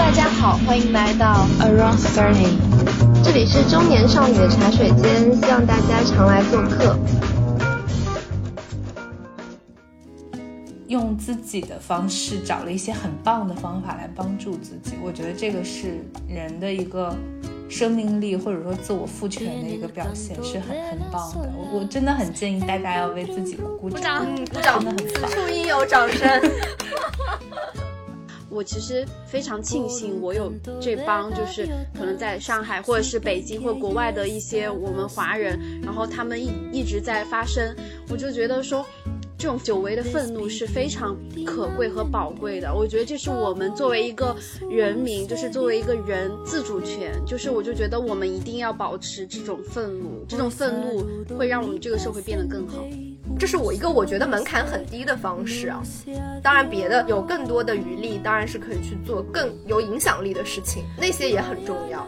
大家好，欢迎来到 Around Thirty，这里是中年少女的茶水间，希望大家常来做客。用自己的方式找了一些很棒的方法来帮助自己，我觉得这个是人的一个生命力或者说自我赋权的一个表现，是很很棒的。我我真的很建议大家要为自己鼓掌，鼓掌，真的很棒。处应有掌声。我其实非常庆幸，我有这帮就是可能在上海或者是北京或国外的一些我们华人，然后他们一一直在发声，我就觉得说。这种久违的愤怒是非常可贵和宝贵的，我觉得这是我们作为一个人民，就是作为一个人自主权，就是我就觉得我们一定要保持这种愤怒，这种愤怒会让我们这个社会变得更好。这是我一个我觉得门槛很低的方式啊，当然别的有更多的余力，当然是可以去做更有影响力的事情，那些也很重要。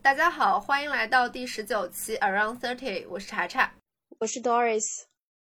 大家好，欢迎来到第十九期 Around Thirty，我是查查，我是 Doris。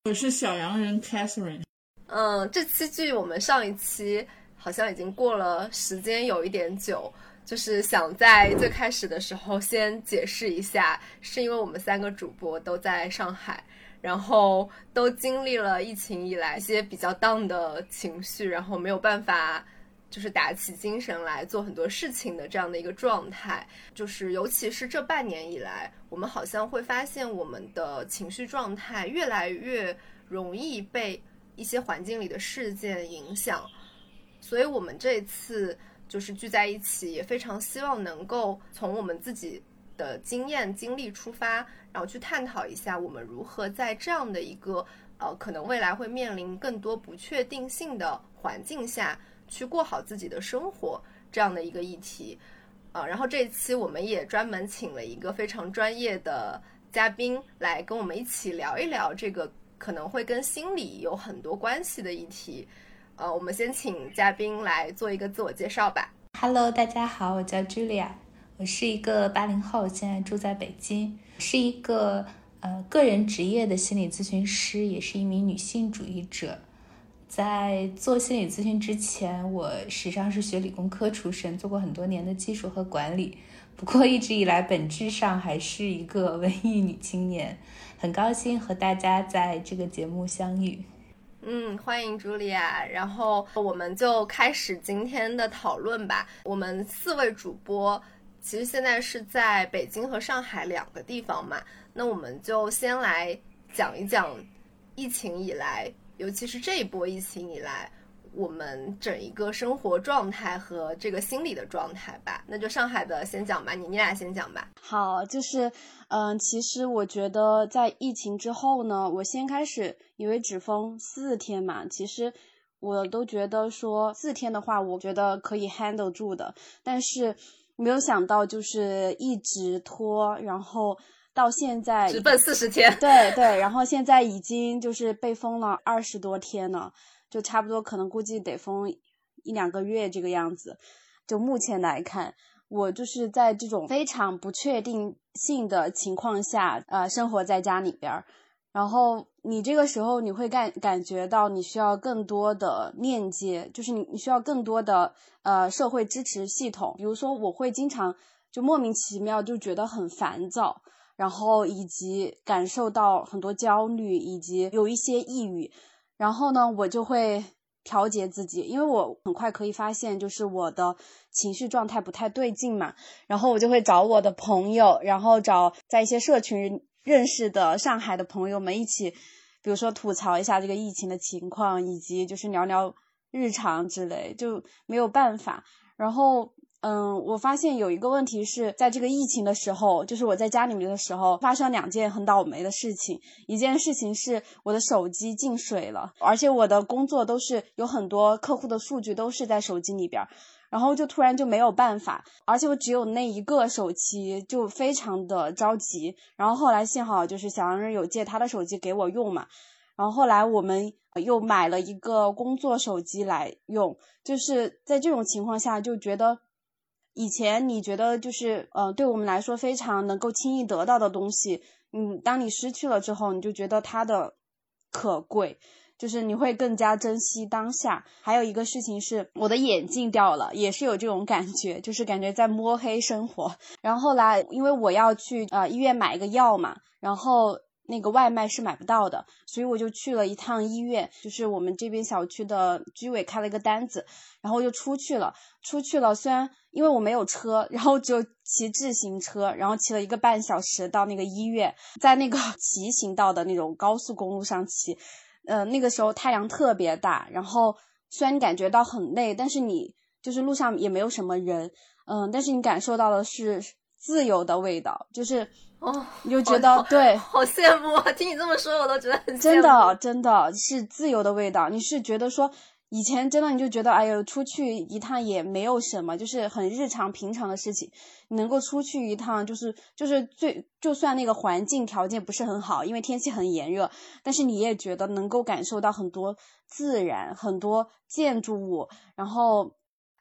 我是小洋人 Catherine。嗯，这期距我们上一期好像已经过了时间有一点久，就是想在最开始的时候先解释一下，是因为我们三个主播都在上海，然后都经历了疫情以来一些比较 down 的情绪，然后没有办法。就是打起精神来做很多事情的这样的一个状态，就是尤其是这半年以来，我们好像会发现我们的情绪状态越来越容易被一些环境里的事件影响，所以我们这次就是聚在一起，也非常希望能够从我们自己的经验经历出发，然后去探讨一下我们如何在这样的一个呃可能未来会面临更多不确定性的环境下。去过好自己的生活这样的一个议题，啊，然后这一期我们也专门请了一个非常专业的嘉宾来跟我们一起聊一聊这个可能会跟心理有很多关系的议题，呃，我们先请嘉宾来做一个自我介绍吧。Hello，大家好，我叫 Julia，我是一个八零后，现在住在北京，是一个呃个人职业的心理咨询师，也是一名女性主义者。在做心理咨询之前，我实际上是学理工科出身，做过很多年的技术和管理。不过一直以来，本质上还是一个文艺女青年。很高兴和大家在这个节目相遇。嗯，欢迎茱莉亚。然后我们就开始今天的讨论吧。我们四位主播其实现在是在北京和上海两个地方嘛。那我们就先来讲一讲疫情以来。尤其是这一波疫情以来，我们整一个生活状态和这个心理的状态吧，那就上海的先讲吧，你你俩先讲吧。好，就是，嗯，其实我觉得在疫情之后呢，我先开始以为只封四天嘛，其实我都觉得说四天的话，我觉得可以 handle 住的，但是没有想到就是一直拖，然后。到现在直奔四十天，对对，然后现在已经就是被封了二十多天了，就差不多可能估计得封一两个月这个样子。就目前来看，我就是在这种非常不确定性的情况下，呃，生活在家里边儿。然后你这个时候你会感感觉到你需要更多的链接，就是你你需要更多的呃社会支持系统。比如说，我会经常就莫名其妙就觉得很烦躁。然后以及感受到很多焦虑，以及有一些抑郁，然后呢，我就会调节自己，因为我很快可以发现，就是我的情绪状态不太对劲嘛，然后我就会找我的朋友，然后找在一些社群认识的上海的朋友们一起，比如说吐槽一下这个疫情的情况，以及就是聊聊日常之类，就没有办法，然后。嗯，我发现有一个问题是在这个疫情的时候，就是我在家里面的时候，发生两件很倒霉的事情。一件事情是我的手机进水了，而且我的工作都是有很多客户的数据都是在手机里边，然后就突然就没有办法，而且我只有那一个手机，就非常的着急。然后后来幸好就是小杨有借他的手机给我用嘛，然后后来我们又买了一个工作手机来用，就是在这种情况下就觉得。以前你觉得就是，呃，对我们来说非常能够轻易得到的东西，嗯，当你失去了之后，你就觉得它的可贵，就是你会更加珍惜当下。还有一个事情是，我的眼镜掉了，也是有这种感觉，就是感觉在摸黑生活。然后后来，因为我要去呃医院买一个药嘛，然后。那个外卖是买不到的，所以我就去了一趟医院，就是我们这边小区的居委开了一个单子，然后就出去了。出去了，虽然因为我没有车，然后就骑自行车，然后骑了一个半小时到那个医院，在那个 骑行道的那种高速公路上骑，呃，那个时候太阳特别大，然后虽然你感觉到很累，但是你就是路上也没有什么人，嗯，但是你感受到的是自由的味道，就是。哦，你就觉得对，好羡慕啊！听你这么说，我都觉得很真的，真的是自由的味道。你是觉得说以前真的你就觉得哎呦，出去一趟也没有什么，就是很日常平常的事情。能够出去一趟，就是就是最就算那个环境条件不是很好，因为天气很炎热，但是你也觉得能够感受到很多自然，很多建筑物，然后。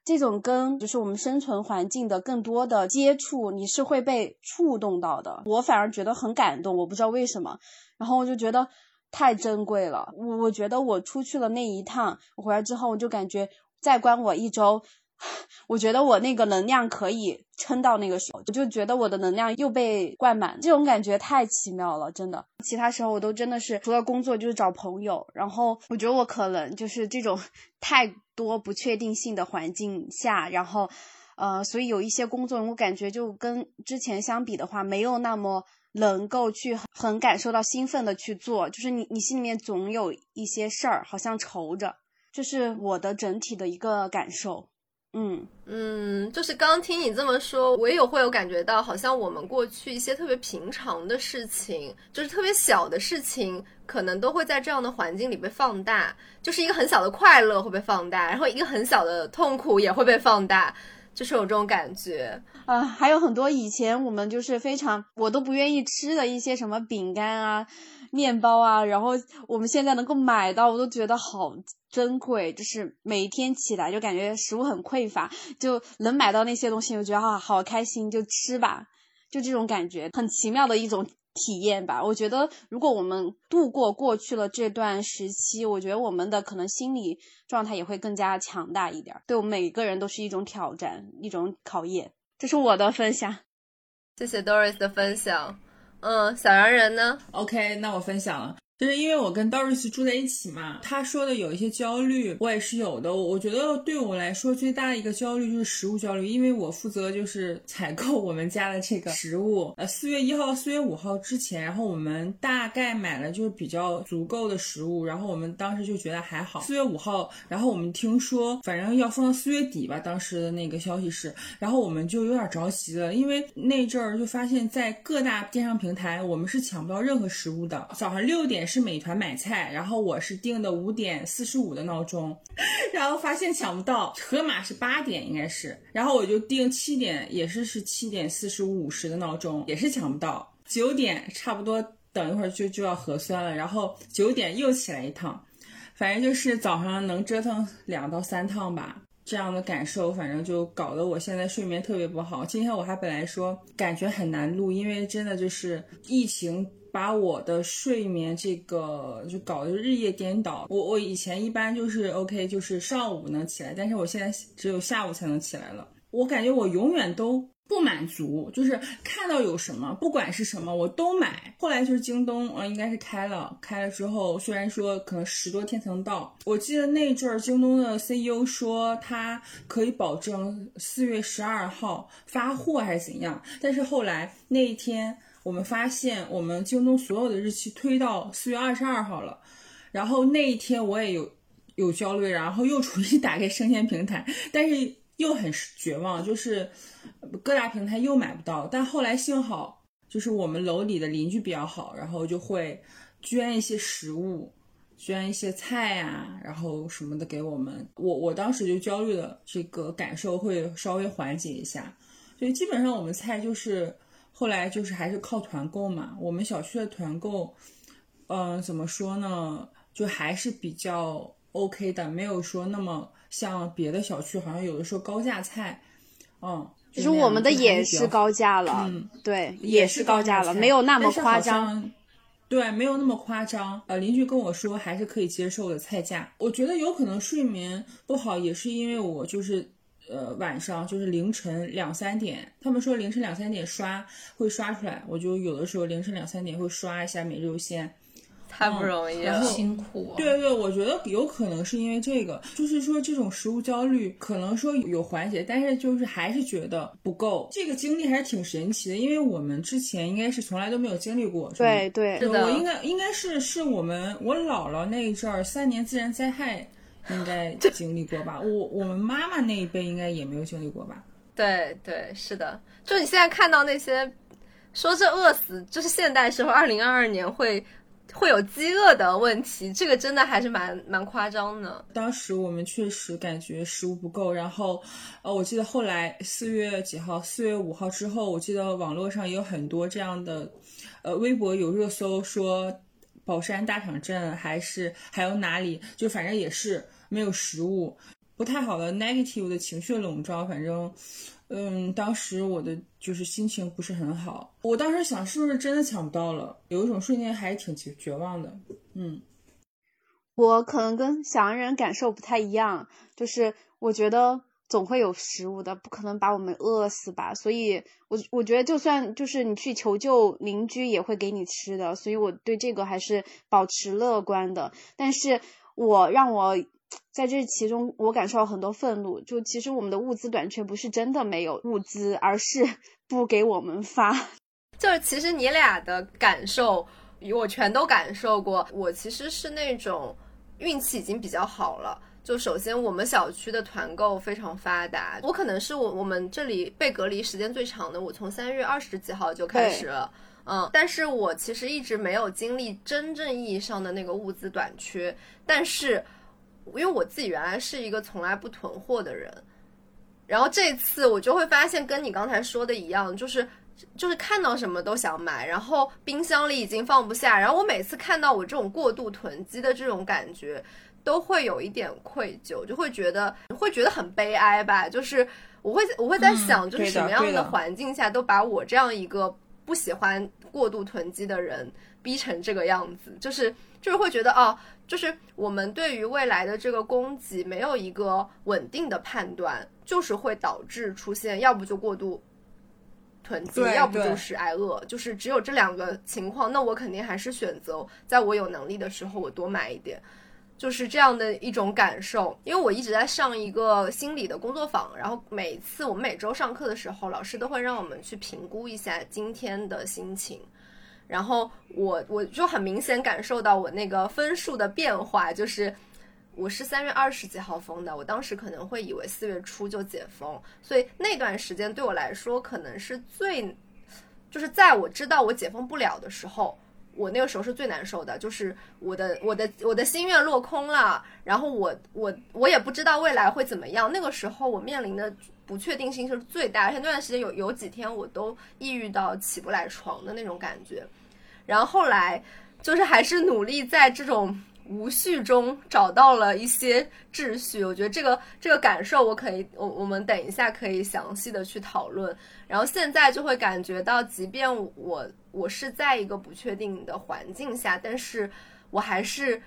这种跟就是我们生存环境的更多的接触，你是会被触动到的。我反而觉得很感动，我不知道为什么。然后我就觉得太珍贵了。我我觉得我出去了那一趟，我回来之后我就感觉再关我一周。我觉得我那个能量可以撑到那个时候，我就觉得我的能量又被灌满，这种感觉太奇妙了，真的。其他时候我都真的是除了工作就是找朋友，然后我觉得我可能就是这种 太多不确定性的环境下，然后呃，所以有一些工作我感觉就跟之前相比的话，没有那么能够去很感受到兴奋的去做，就是你你心里面总有一些事儿好像愁着，这是我的整体的一个感受。嗯嗯，就是刚听你这么说，我也有会有感觉到，好像我们过去一些特别平常的事情，就是特别小的事情，可能都会在这样的环境里被放大，就是一个很小的快乐会被放大，然后一个很小的痛苦也会被放大，就是有这种感觉啊。还有很多以前我们就是非常我都不愿意吃的一些什么饼干啊。面包啊，然后我们现在能够买到，我都觉得好珍贵。就是每天起来就感觉食物很匮乏，就能买到那些东西，我觉得啊，好开心，就吃吧，就这种感觉，很奇妙的一种体验吧。我觉得如果我们度过过去了这段时期，我觉得我们的可能心理状态也会更加强大一点，对我们每个人都是一种挑战，一种考验。这是我的分享，谢谢 Doris 的分享。嗯，小洋人呢？OK，那我分享了。就是因为我跟 Doris 住在一起嘛，他说的有一些焦虑，我也是有的。我觉得对我来说最大的一个焦虑就是食物焦虑，因为我负责就是采购我们家的这个食物。呃，四月一号、四月五号之前，然后我们大概买了就是比较足够的食物，然后我们当时就觉得还好。四月五号，然后我们听说反正要放到四月底吧，当时的那个消息是，然后我们就有点着急了，因为那阵儿就发现，在各大电商平台我们是抢不到任何食物的。早上六点。是美团买菜，然后我是定的五点四十五的闹钟，然后发现抢不到，盒马是八点应该是，然后我就定七点，也是是七点四十五五十的闹钟，也是抢不到，九点差不多等一会儿就就要核酸了，然后九点又起来一趟，反正就是早上能折腾两到三趟吧，这样的感受，反正就搞得我现在睡眠特别不好。今天我还本来说感觉很难录，因为真的就是疫情。把我的睡眠这个就搞得日夜颠倒。我我以前一般就是 OK，就是上午能起来，但是我现在只有下午才能起来了。我感觉我永远都不满足，就是看到有什么，不管是什么，我都买。后来就是京东，呃，应该是开了，开了之后，虽然说可能十多天才能到，我记得那阵儿京东的 CEO 说他可以保证四月十二号发货还是怎样，但是后来那一天。我们发现，我们京东所有的日期推到四月二十二号了，然后那一天我也有有焦虑，然后又重新打开生鲜平台，但是又很绝望，就是各大平台又买不到。但后来幸好就是我们楼里的邻居比较好，然后就会捐一些食物，捐一些菜啊，然后什么的给我们。我我当时就焦虑的这个感受会稍微缓解一下，所以基本上我们菜就是。后来就是还是靠团购嘛，我们小区的团购，嗯，怎么说呢，就还是比较 OK 的，没有说那么像别的小区，好像有的时候高价菜，嗯，就是我们的也是高价了，嗯，对，也是高价了，没有那么夸张，对，没有那么夸张。呃，邻居跟我说还是可以接受的菜价。我觉得有可能睡眠不好，也是因为我就是呃晚上就是凌晨两三点，他们说凌晨两三点刷会刷出来，我就有的时候凌晨两三点会刷一下每日优先。太不容易了，辛苦。对对，我觉得有可能是因为这个，就是说这种食物焦虑可能说有缓解，但是就是还是觉得不够。这个经历还是挺神奇的，因为我们之前应该是从来都没有经历过。对对，我应该应该是是我们我姥姥那一阵儿三年自然灾害应该 经历过吧？我我们妈妈那一辈应该也没有经历过吧？对对，是的。就你现在看到那些说这饿死，就是现代社会二零二二年会。会有饥饿的问题，这个真的还是蛮蛮夸张的。当时我们确实感觉食物不够，然后，呃，我记得后来四月几号，四月五号之后，我记得网络上也有很多这样的，呃，微博有热搜说，宝山大场镇还是还有哪里，就反正也是没有食物，不太好的 negative 的情绪笼罩，反正。嗯，当时我的就是心情不是很好。我当时想，是不是真的抢不到了？有一种瞬间还是挺绝绝望的。嗯，我可能跟小洋人感受不太一样，就是我觉得总会有食物的，不可能把我们饿死吧。所以，我我觉得就算就是你去求救，邻居也会给你吃的。所以我对这个还是保持乐观的。但是我让我。在这其中，我感受到很多愤怒。就其实我们的物资短缺不是真的没有物资，而是 不给我们发。就是其实你俩的感受，我全都感受过。我其实是那种运气已经比较好了。就首先我们小区的团购非常发达，我可能是我我们这里被隔离时间最长的。我从三月二十几号就开始了，嗯，但是我其实一直没有经历真正意义上的那个物资短缺，但是。因为我自己原来是一个从来不囤货的人，然后这次我就会发现跟你刚才说的一样，就是就是看到什么都想买，然后冰箱里已经放不下，然后我每次看到我这种过度囤积的这种感觉，都会有一点愧疚，就会觉得会觉得很悲哀吧。就是我会我会在想，就是什么样的环境下都把我这样一个不喜欢过度囤积的人逼成这个样子，就是就是会觉得哦。就是我们对于未来的这个供给没有一个稳定的判断，就是会导致出现要不就过度囤积，要不就是挨饿，就是只有这两个情况。那我肯定还是选择在我有能力的时候我多买一点，就是这样的一种感受。因为我一直在上一个心理的工作坊，然后每次我们每周上课的时候，老师都会让我们去评估一下今天的心情。然后我我就很明显感受到我那个分数的变化，就是我是三月二十几号封的，我当时可能会以为四月初就解封，所以那段时间对我来说可能是最，就是在我知道我解封不了的时候，我那个时候是最难受的，就是我的我的我的心愿落空了，然后我我我也不知道未来会怎么样，那个时候我面临的不确定性是最大，而且那段时间有有几天我都抑郁到起不来床的那种感觉。然后后来，就是还是努力在这种无序中找到了一些秩序。我觉得这个这个感受，我可以，我我们等一下可以详细的去讨论。然后现在就会感觉到，即便我我是在一个不确定的环境下，但是我还是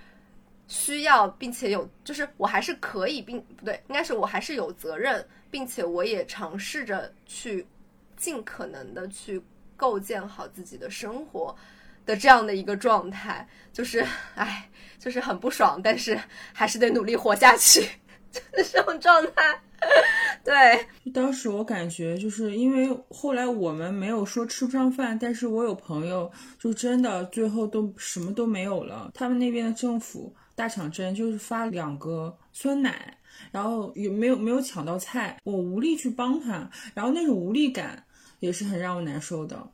需要，并且有，就是我还是可以，并不对，应该是我还是有责任，并且我也尝试着去尽可能的去构建好自己的生活。的这样的一个状态，就是，唉，就是很不爽，但是还是得努力活下去，就是这种状态。对，当时我感觉就是因为后来我们没有说吃不上饭，但是我有朋友就真的最后都什么都没有了。他们那边的政府大厂镇就是发两个酸奶，然后也没有没有抢到菜，我无力去帮他，然后那种无力感也是很让我难受的。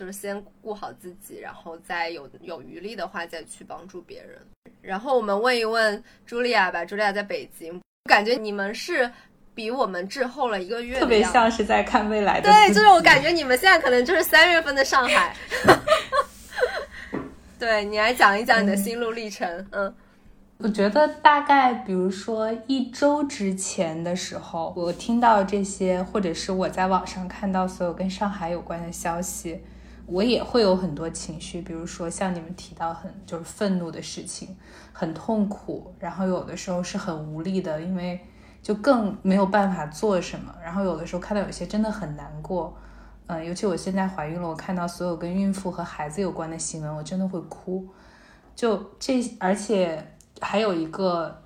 就是先顾好自己，然后再有有余力的话再去帮助别人。然后我们问一问茱莉亚吧，茱莉亚在北京，感觉你们是比我们滞后了一个月，特别像是在看未来的。对，就是我感觉你们现在可能就是三月份的上海。对你来讲一讲你的心路历程。嗯，我觉得大概比如说一周之前的时候，我听到这些，或者是我在网上看到所有跟上海有关的消息。我也会有很多情绪，比如说像你们提到很就是愤怒的事情，很痛苦，然后有的时候是很无力的，因为就更没有办法做什么。然后有的时候看到有些真的很难过，嗯，尤其我现在怀孕了，我看到所有跟孕妇和孩子有关的新闻，我真的会哭。就这，而且还有一个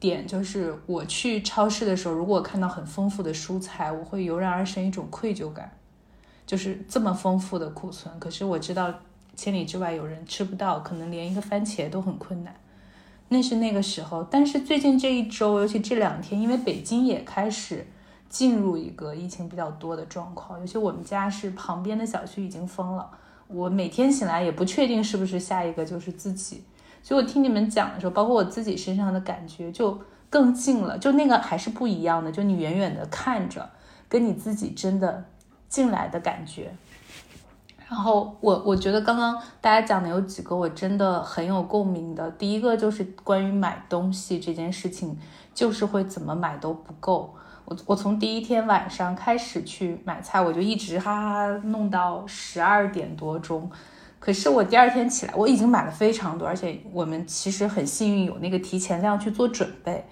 点就是，我去超市的时候，如果看到很丰富的蔬菜，我会油然而生一种愧疚感。就是这么丰富的库存，可是我知道千里之外有人吃不到，可能连一个番茄都很困难。那是那个时候，但是最近这一周，尤其这两天，因为北京也开始进入一个疫情比较多的状况，尤其我们家是旁边的小区已经封了，我每天醒来也不确定是不是下一个就是自己。所以我听你们讲的时候，包括我自己身上的感觉就更近了，就那个还是不一样的，就你远远的看着，跟你自己真的。进来的感觉，然后我我觉得刚刚大家讲的有几个我真的很有共鸣的。第一个就是关于买东西这件事情，就是会怎么买都不够。我我从第一天晚上开始去买菜，我就一直哈哈弄到十二点多钟。可是我第二天起来，我已经买了非常多，而且我们其实很幸运有那个提前量去做准备。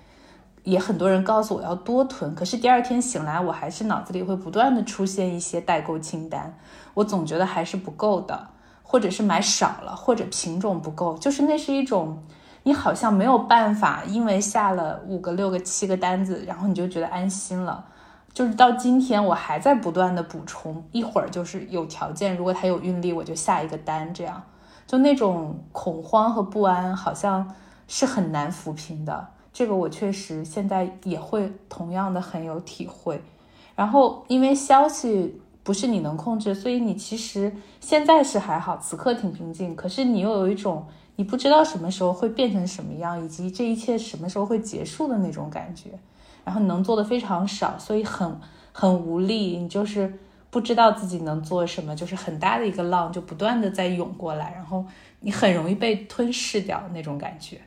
也很多人告诉我要多囤，可是第二天醒来，我还是脑子里会不断的出现一些代购清单，我总觉得还是不够的，或者是买少了，或者品种不够，就是那是一种你好像没有办法，因为下了五个、六个、七个单子，然后你就觉得安心了，就是到今天我还在不断的补充，一会儿就是有条件，如果它有运力，我就下一个单，这样就那种恐慌和不安，好像是很难抚平的。这个我确实现在也会同样的很有体会，然后因为消息不是你能控制，所以你其实现在是还好，此刻挺平静。可是你又有一种你不知道什么时候会变成什么样，以及这一切什么时候会结束的那种感觉。然后你能做的非常少，所以很很无力。你就是不知道自己能做什么，就是很大的一个浪就不断的在涌过来，然后你很容易被吞噬掉那种感觉。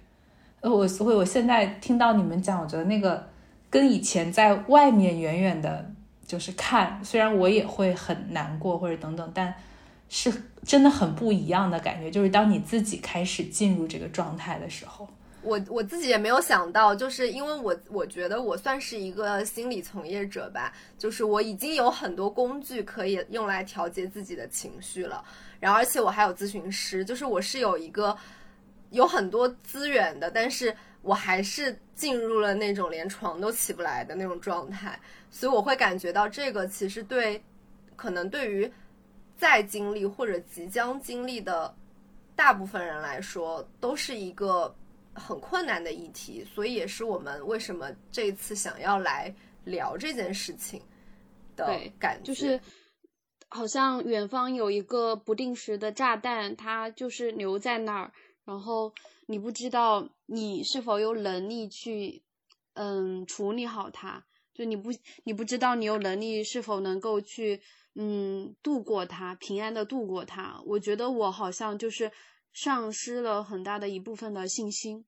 呃，我所以，我现在听到你们讲，我觉得那个跟以前在外面远远的，就是看，虽然我也会很难过或者等等，但是真的很不一样的感觉。就是当你自己开始进入这个状态的时候，我我自己也没有想到，就是因为我我觉得我算是一个心理从业者吧，就是我已经有很多工具可以用来调节自己的情绪了，然后而且我还有咨询师，就是我是有一个。有很多资源的，但是我还是进入了那种连床都起不来的那种状态，所以我会感觉到这个其实对，可能对于在经历或者即将经历的大部分人来说，都是一个很困难的议题，所以也是我们为什么这一次想要来聊这件事情的感觉，就是好像远方有一个不定时的炸弹，它就是留在那儿。然后你不知道你是否有能力去，嗯，处理好它。就你不，你不知道你有能力是否能够去，嗯，度过它，平安的度过它。我觉得我好像就是丧失了很大的一部分的信心。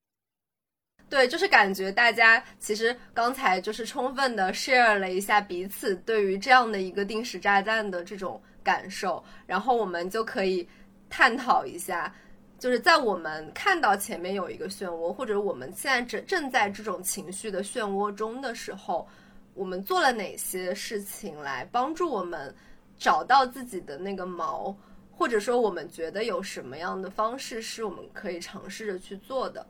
对，就是感觉大家其实刚才就是充分的 share 了一下彼此对于这样的一个定时炸弹的这种感受，然后我们就可以探讨一下。就是在我们看到前面有一个漩涡，或者我们现在正正在这种情绪的漩涡中的时候，我们做了哪些事情来帮助我们找到自己的那个锚，或者说我们觉得有什么样的方式是我们可以尝试着去做的？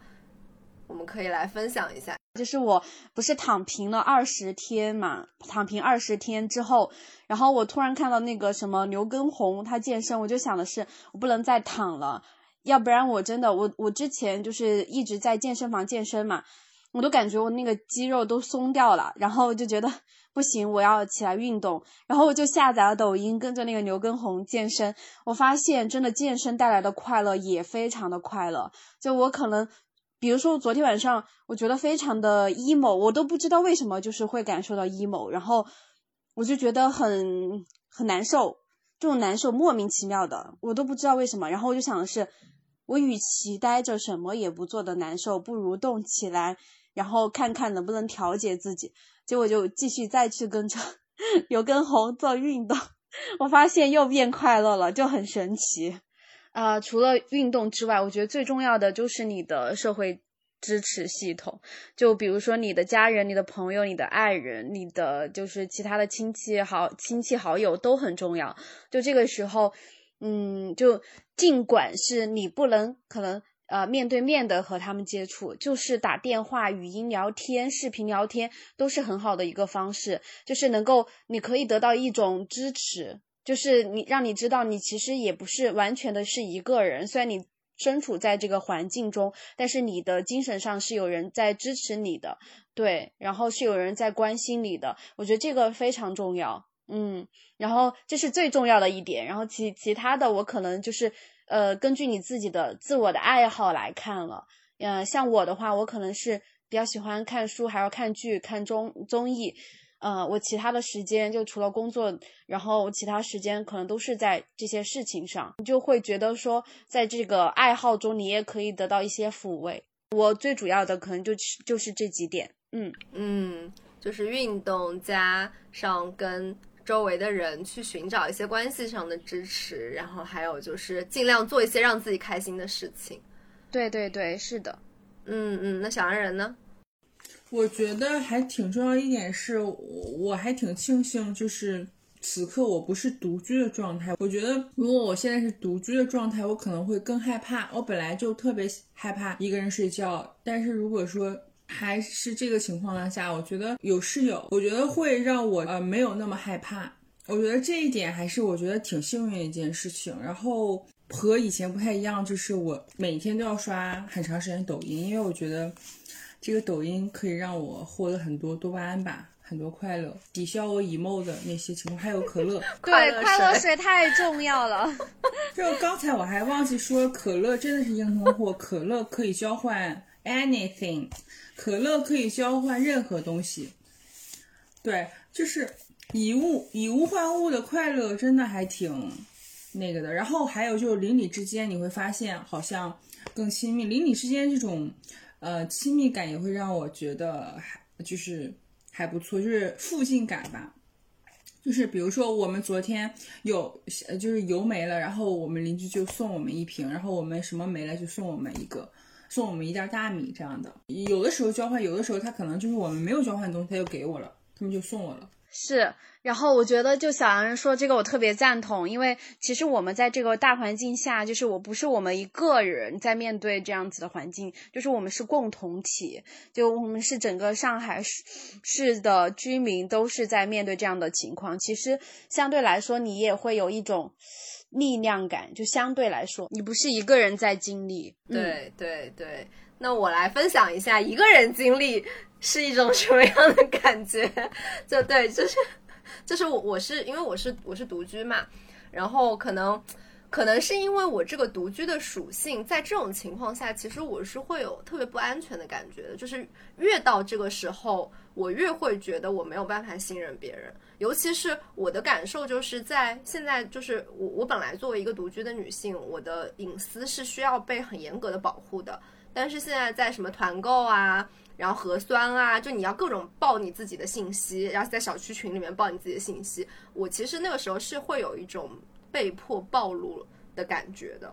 我们可以来分享一下。就是我不是躺平了二十天嘛，躺平二十天之后，然后我突然看到那个什么刘畊宏他健身，我就想的是我不能再躺了。要不然我真的我我之前就是一直在健身房健身嘛，我都感觉我那个肌肉都松掉了，然后就觉得不行，我要起来运动，然后我就下载了抖音，跟着那个刘畊宏健身。我发现真的健身带来的快乐也非常的快乐。就我可能，比如说昨天晚上，我觉得非常的 emo，我都不知道为什么就是会感受到 emo，然后我就觉得很很难受，这种难受莫名其妙的，我都不知道为什么。然后我就想的是。我与其待着什么也不做的难受，不如动起来，然后看看能不能调节自己。结果就继续再去跟着 刘畊宏做运动，我发现又变快乐了，就很神奇。啊、除了运动之外，我觉得最重要的就是你的社会支持系统，就比如说你的家人、你的朋友、你的爱人、你的就是其他的亲戚好亲戚好友都很重要。就这个时候，嗯，就尽管是你不能可能呃面对面的和他们接触，就是打电话、语音聊天、视频聊天都是很好的一个方式，就是能够你可以得到一种支持，就是你让你知道你其实也不是完全的是一个人，虽然你身处在这个环境中，但是你的精神上是有人在支持你的，对，然后是有人在关心你的，我觉得这个非常重要，嗯，然后这是最重要的一点，然后其其他的我可能就是呃根据你自己的自我的爱好来看了，嗯、像我的话，我可能是比较喜欢看书，还要看剧、看综综艺。呃，我其他的时间就除了工作，然后其他时间可能都是在这些事情上，你就会觉得说，在这个爱好中，你也可以得到一些抚慰。我最主要的可能就是就是这几点，嗯，嗯，就是运动加上跟周围的人去寻找一些关系上的支持，然后还有就是尽量做一些让自己开心的事情。对对对，是的，嗯嗯，那小安人呢？我觉得还挺重要一点是，我我还挺庆幸，就是此刻我不是独居的状态。我觉得如果我现在是独居的状态，我可能会更害怕。我本来就特别害怕一个人睡觉，但是如果说还是这个情况下，我觉得有室友，我觉得会让我呃没有那么害怕。我觉得这一点还是我觉得挺幸运的一件事情。然后和以前不太一样，就是我每天都要刷很长时间抖音，因为我觉得这个抖音可以让我获得很多多巴胺吧，很多快乐，抵消我 emo 的那些情况，还有可乐。对，快乐水水太重要了。就刚才我还忘记说，可乐真的是硬通货，可乐可以交换 anything，可乐可以交换任何东西。对，就是以物以物换物的快乐，真的还挺那个的。然后还有就是邻里之间，你会发现好像更亲密，邻里之间这种呃亲密感也会让我觉得还就是还不错，就是附近感吧。就是比如说，我们昨天有就是油没了，然后我们邻居就送我们一瓶，然后我们什么没了就送我们一个，送我们一袋大米这样的。有的时候交换，有的时候他可能就是我们没有交换的东西，他就给我了，他们就送我了。是，然后我觉得就小杨说这个我特别赞同，因为其实我们在这个大环境下，就是我不是我们一个人在面对这样子的环境，就是我们是共同体，就我们是整个上海市市的居民都是在面对这样的情况。其实相对来说，你也会有一种力量感，就相对来说，你不是一个人在经历。对对对，那我来分享一下一个人经历是一种什么样的感觉？就对，就是就是我我是因为我是我是独居嘛，然后可能可能是因为我这个独居的属性，在这种情况下，其实我是会有特别不安全的感觉的，就是越到这个时候，我越会觉得我没有办法信任别人。尤其是我的感受，就是在现在，就是我我本来作为一个独居的女性，我的隐私是需要被很严格的保护的。但是现在在什么团购啊，然后核酸啊，就你要各种报你自己的信息，然后在小区群里面报你自己的信息。我其实那个时候是会有一种被迫暴露的感觉的。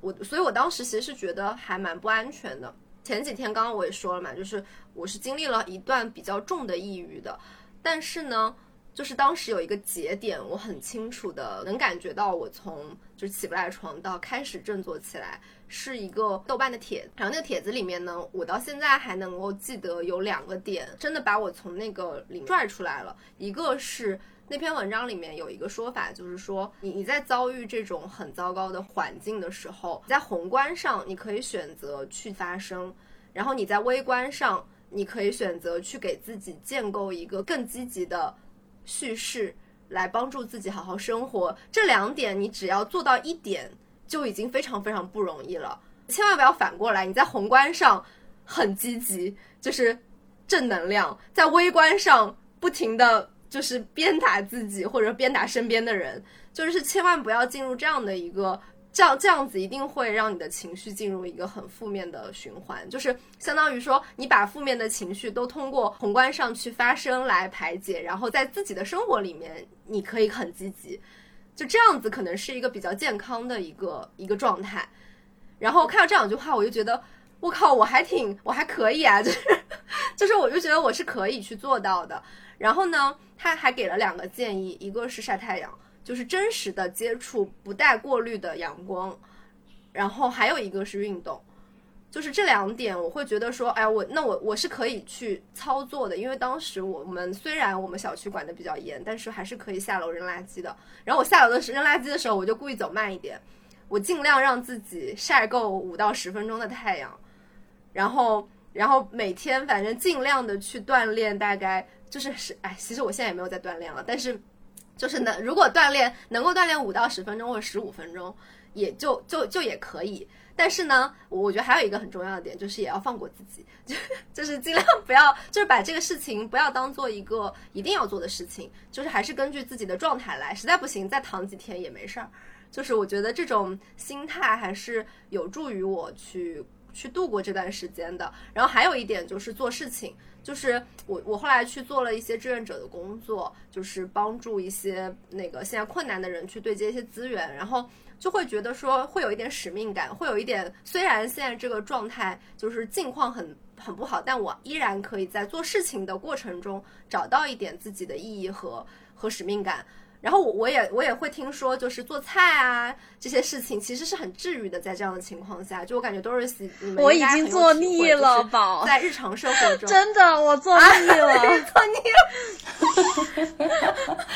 我所以，我当时其实是觉得还蛮不安全的。前几天刚刚我也说了嘛，就是我是经历了一段比较重的抑郁的，但是呢。就是当时有一个节点，我很清楚的能感觉到，我从就是起不来床到开始振作起来，是一个豆瓣的帖子，然后那个帖子里面呢，我到现在还能够记得有两个点，真的把我从那个里拽出来了。一个是那篇文章里面有一个说法，就是说你你在遭遇这种很糟糕的环境的时候，在宏观上你可以选择去发声，然后你在微观上你可以选择去给自己建构一个更积极的。叙事来帮助自己好好生活，这两点你只要做到一点，就已经非常非常不容易了。千万不要反过来，你在宏观上很积极，就是正能量，在微观上不停的就是鞭打自己或者鞭打身边的人，就是千万不要进入这样的一个这样这样子一定会让你的情绪进入一个很负面的循环，就是相当于说你把负面的情绪都通过宏观上去发生来排解，然后在自己的生活里面你可以很积极，就这样子可能是一个比较健康的一个一个状态。然后看到这两句话，我就觉得我靠，我还挺我还可以啊，就是就是我就觉得我是可以去做到的。然后呢，他还给了两个建议，一个是晒太阳。就是真实的接触，不带过滤的阳光，然后还有一个是运动，就是这两点，我会觉得说，哎，我那我我是可以去操作的，因为当时我们虽然我们小区管的比较严，但是还是可以下楼扔垃圾的。然后我下楼的时扔垃圾的时候，我就故意走慢一点，我尽量让自己晒够五到十分钟的太阳，然后然后每天反正尽量的去锻炼，大概就是是，哎，其实我现在也没有在锻炼了，但是。就是能，如果锻炼能够锻炼五到十分钟或者十五分钟，也就就就也可以。但是呢，我觉得还有一个很重要的点，就是也要放过自己，就 就是尽量不要，就是把这个事情不要当做一个一定要做的事情，就是还是根据自己的状态来。实在不行，再躺几天也没事儿。就是我觉得这种心态还是有助于我去去度过这段时间的。然后还有一点就是做事情。就是我，我后来去做了一些志愿者的工作，就是帮助一些那个现在困难的人去对接一些资源，然后就会觉得说会有一点使命感，会有一点虽然现在这个状态就是境况很很不好，但我依然可以在做事情的过程中找到一点自己的意义和和使命感。然后我我也我也会听说，就是做菜啊这些事情其实是很治愈的，在这样的情况下，就我感觉 Doris 你们我已经做腻了，宝，在日常生活中 真的我做腻了，做腻了。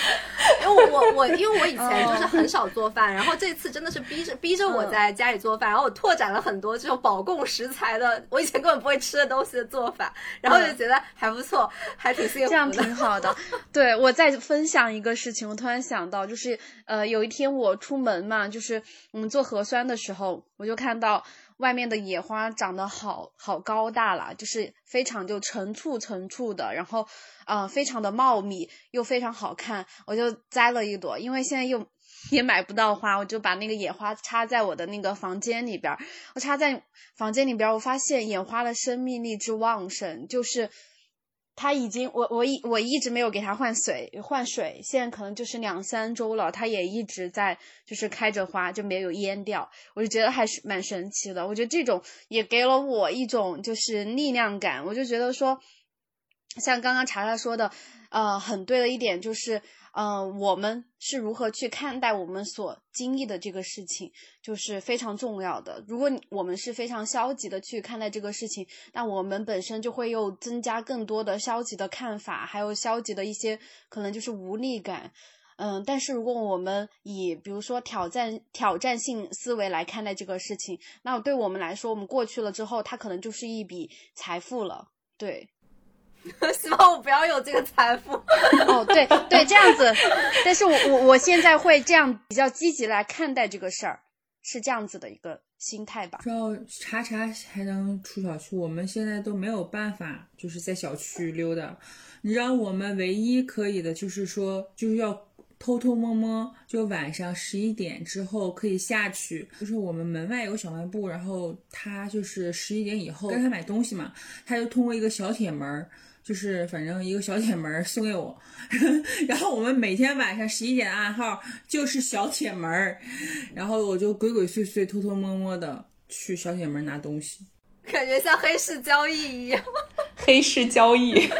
因为我我因为我以前就是很少做饭，然后这次真的是逼着逼着我在家里做饭，然后我拓展了很多这种保供食材的，我以前根本不会吃的东西的做法，然后就觉得还不错，还挺幸福的，这样挺好的。对我再分享一个事情，我突然。想到就是，呃，有一天我出门嘛，就是嗯做核酸的时候，我就看到外面的野花长得好好高大了，就是非常就成簇成簇的，然后呃非常的茂密又非常好看，我就摘了一朵，因为现在又也买不到花，我就把那个野花插在我的那个房间里边儿，我插在房间里边儿，我发现野花的生命力之旺盛，就是。它已经，我我一我一直没有给它换水换水，现在可能就是两三周了，它也一直在就是开着花，就没有蔫掉，我就觉得还是蛮神奇的。我觉得这种也给了我一种就是力量感，我就觉得说，像刚刚查查说的，呃，很对的一点就是。嗯，我们是如何去看待我们所经历的这个事情，就是非常重要的。如果我们是非常消极的去看待这个事情，那我们本身就会又增加更多的消极的看法，还有消极的一些可能就是无力感。嗯，但是如果我们以比如说挑战挑战性思维来看待这个事情，那对我们来说，我们过去了之后，它可能就是一笔财富了。对。希望我不要有这个财富。哦，对对，这样子。但是我我我现在会这样比较积极来看待这个事儿，是这样子的一个心态吧。知道查查还能出小区，我们现在都没有办法，就是在小区溜达。你知道，我们唯一可以的就是说，就是要偷偷摸摸，就晚上十一点之后可以下去。就是我们门外有个小卖部，然后他就是十一点以后跟他买东西嘛，他就通过一个小铁门。就是反正一个小铁门送给我，然后我们每天晚上十一点的暗号就是小铁门，然后我就鬼鬼祟祟、偷偷摸摸的去小铁门拿东西，感觉像黑市交易一样。黑市交易，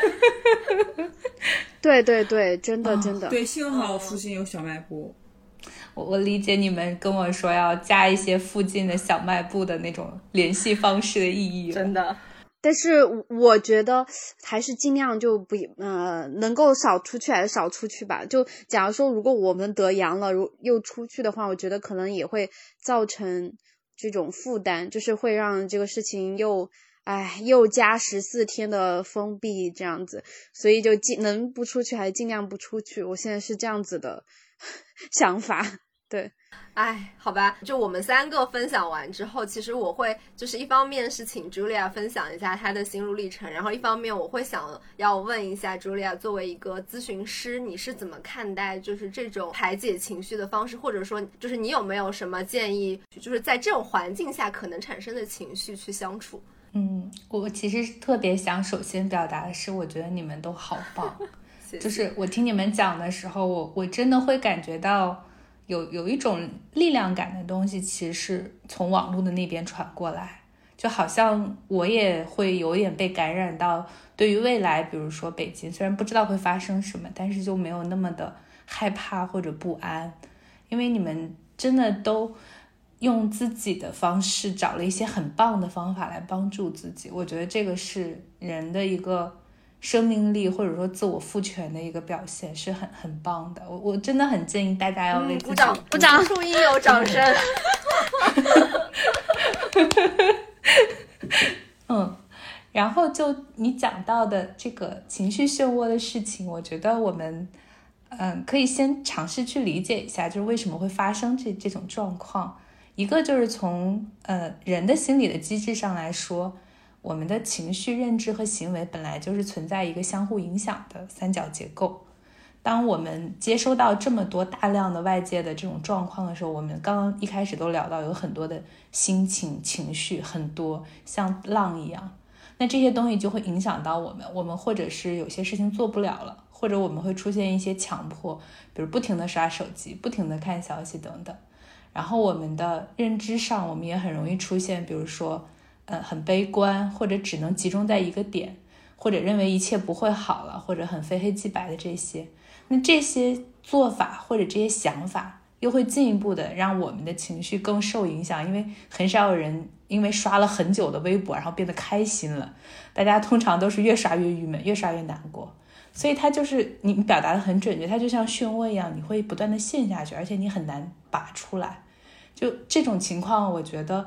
对对对，真的真的。对，幸好附近有小卖部。我我理解你们跟我说要加一些附近的小卖部的那种联系方式的意义，真的。但是我觉得还是尽量就不呃能够少出去还是少出去吧。就假如说如果我们得阳了，如又出去的话，我觉得可能也会造成这种负担，就是会让这个事情又哎又加十四天的封闭这样子。所以就尽能不出去还是尽量不出去。我现在是这样子的 想法。对，哎，好吧，就我们三个分享完之后，其实我会就是一方面是请 Julia 分享一下她的心路历程，然后一方面我会想要问一下 Julia，作为一个咨询师，你是怎么看待就是这种排解情绪的方式，或者说就是你有没有什么建议，就是在这种环境下可能产生的情绪去相处？嗯，我其实特别想首先表达的是，我觉得你们都好棒，就是我听你们讲的时候，我我真的会感觉到。有有一种力量感的东西，其实是从网络的那边传过来，就好像我也会有点被感染到。对于未来，比如说北京，虽然不知道会发生什么，但是就没有那么的害怕或者不安，因为你们真的都用自己的方式找了一些很棒的方法来帮助自己。我觉得这个是人的一个。生命力或者说自我赋权的一个表现是很很棒的，我我真的很建议大家要为自己鼓掌，鼓掌，树荫有掌声。嗯，然后就你讲到的这个情绪漩涡的事情，我觉得我们嗯可以先尝试去理解一下，就是为什么会发生这这种状况。一个就是从呃人的心理的机制上来说。我们的情绪、认知和行为本来就是存在一个相互影响的三角结构。当我们接收到这么多大量的外界的这种状况的时候，我们刚刚一开始都聊到有很多的心情、情绪，很多像浪一样。那这些东西就会影响到我们，我们或者是有些事情做不了了，或者我们会出现一些强迫，比如不停的刷手机、不停的看消息等等。然后我们的认知上，我们也很容易出现，比如说。呃，很悲观，或者只能集中在一个点，或者认为一切不会好了，或者很非黑即白的这些，那这些做法或者这些想法，又会进一步的让我们的情绪更受影响，因为很少有人因为刷了很久的微博，然后变得开心了，大家通常都是越刷越郁闷，越刷越难过，所以它就是你表达的很准确，它就像漩涡一样，你会不断的陷下去，而且你很难拔出来，就这种情况，我觉得。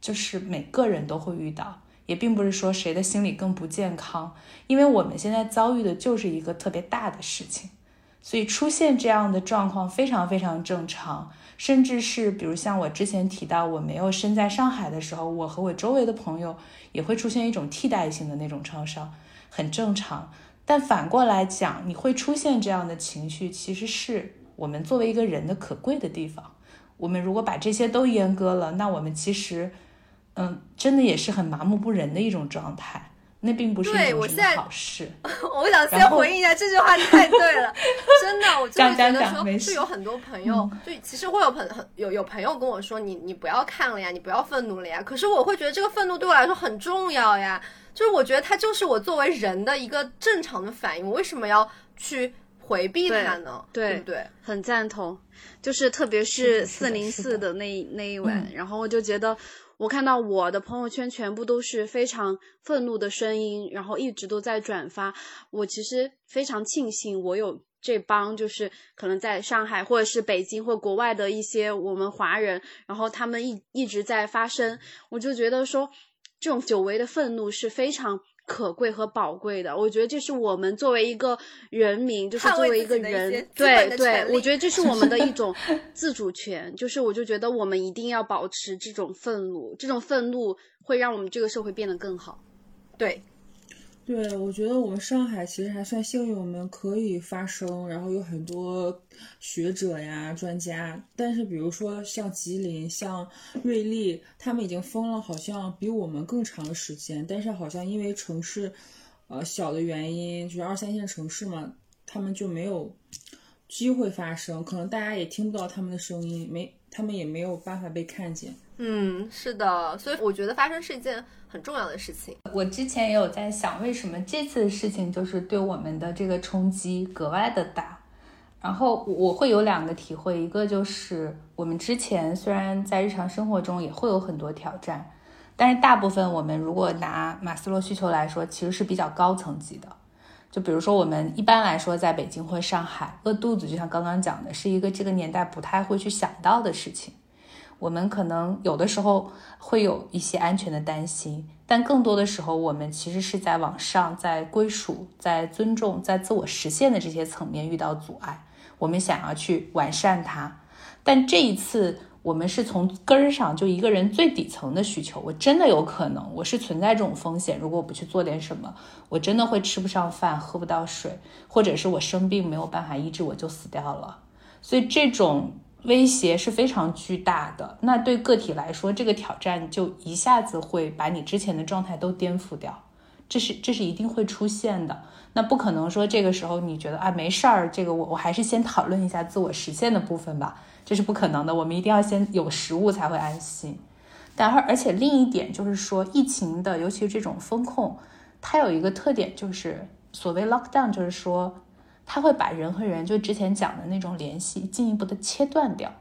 就是每个人都会遇到，也并不是说谁的心理更不健康，因为我们现在遭遇的就是一个特别大的事情，所以出现这样的状况非常非常正常，甚至是比如像我之前提到，我没有身在上海的时候，我和我周围的朋友也会出现一种替代性的那种创伤，很正常。但反过来讲，你会出现这样的情绪，其实是我们作为一个人的可贵的地方。我们如果把这些都阉割了，那我们其实。嗯，真的也是很麻木不仁的一种状态，那并不是一种什么好事。我想先回应一下这句话，太对了，真的，我真的觉得说，是有很多朋友，就其实会有朋很有有朋友跟我说，你你不要看了呀，你不要愤怒了呀。可是我会觉得这个愤怒对我来说很重要呀，就是我觉得它就是我作为人的一个正常的反应，我为什么要去回避它呢？对不对？很赞同，就是特别是四零四的那那一晚，然后我就觉得。我看到我的朋友圈全部都是非常愤怒的声音，然后一直都在转发。我其实非常庆幸我有这帮，就是可能在上海或者是北京或国外的一些我们华人，然后他们一一直在发声。我就觉得说，这种久违的愤怒是非常。可贵和宝贵的，我觉得这是我们作为一个人民，就是作为一个人，对对，我觉得这是我们的一种 自主权。就是我就觉得我们一定要保持这种愤怒，这种愤怒会让我们这个社会变得更好。对。对，我觉得我们上海其实还算幸运，我们可以发声，然后有很多学者呀、专家。但是，比如说像吉林、像瑞丽，他们已经封了，好像比我们更长的时间。但是，好像因为城市，呃，小的原因，就是二三线城市嘛，他们就没有机会发声，可能大家也听不到他们的声音，没，他们也没有办法被看见。嗯，是的，所以我觉得发生是一件。很重要的事情，我之前也有在想，为什么这次的事情就是对我们的这个冲击格外的大。然后我会有两个体会，一个就是我们之前虽然在日常生活中也会有很多挑战，但是大部分我们如果拿马斯洛需求来说，其实是比较高层级的。就比如说我们一般来说在北京或上海，饿肚子就像刚刚讲的，是一个这个年代不太会去想到的事情。我们可能有的时候会有一些安全的担心，但更多的时候，我们其实是在往上，在归属、在尊重、在自我实现的这些层面遇到阻碍。我们想要去完善它，但这一次。我们是从根儿上，就一个人最底层的需求，我真的有可能，我是存在这种风险。如果我不去做点什么，我真的会吃不上饭，喝不到水，或者是我生病没有办法医治，我就死掉了。所以这种威胁是非常巨大的。那对个体来说，这个挑战就一下子会把你之前的状态都颠覆掉，这是这是一定会出现的。那不可能说这个时候你觉得啊没事儿，这个我我还是先讨论一下自我实现的部分吧。这是不可能的，我们一定要先有食物才会安心。但而而且另一点就是说，疫情的尤其是这种风控，它有一个特点，就是所谓 lockdown，就是说它会把人和人就之前讲的那种联系进一步的切断掉。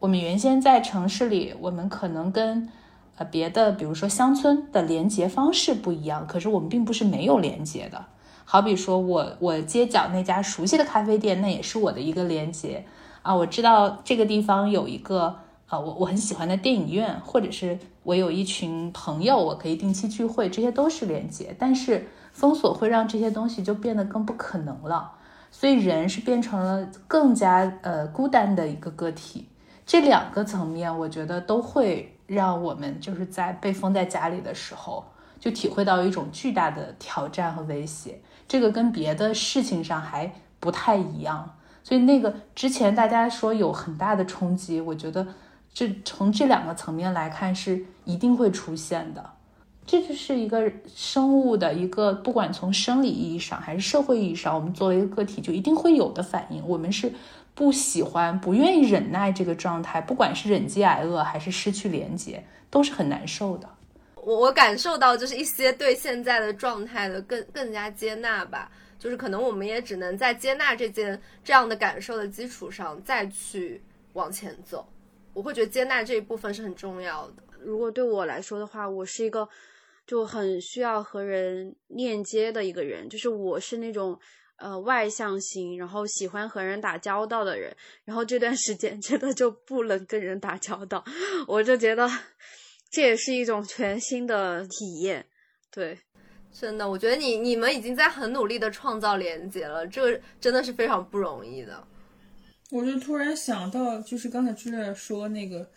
我们原先在城市里，我们可能跟呃别的，比如说乡村的连接方式不一样，可是我们并不是没有连接的。好比说我我街角那家熟悉的咖啡店，那也是我的一个连接。啊，我知道这个地方有一个啊，我我很喜欢的电影院，或者是我有一群朋友，我可以定期聚会，这些都是连接。但是封锁会让这些东西就变得更不可能了，所以人是变成了更加呃孤单的一个个体。这两个层面，我觉得都会让我们就是在被封在家里的时候，就体会到一种巨大的挑战和威胁。这个跟别的事情上还不太一样。所以那个之前大家说有很大的冲击，我觉得这从这两个层面来看是一定会出现的。这就是一个生物的一个，不管从生理意义上还是社会意义上，我们作为一个个体就一定会有的反应。我们是不喜欢、不愿意忍耐这个状态，不管是忍饥挨饿还是失去连接，都是很难受的。我我感受到就是一些对现在的状态的更更加接纳吧。就是可能我们也只能在接纳这件这样的感受的基础上再去往前走。我会觉得接纳这一部分是很重要的。如果对我来说的话，我是一个就很需要和人链接的一个人，就是我是那种呃外向型，然后喜欢和人打交道的人。然后这段时间真的就不能跟人打交道，我就觉得这也是一种全新的体验。对。真的，我觉得你你们已经在很努力的创造连接了，这个真的是非常不容易的。我就突然想到，就是刚才朱姐说那个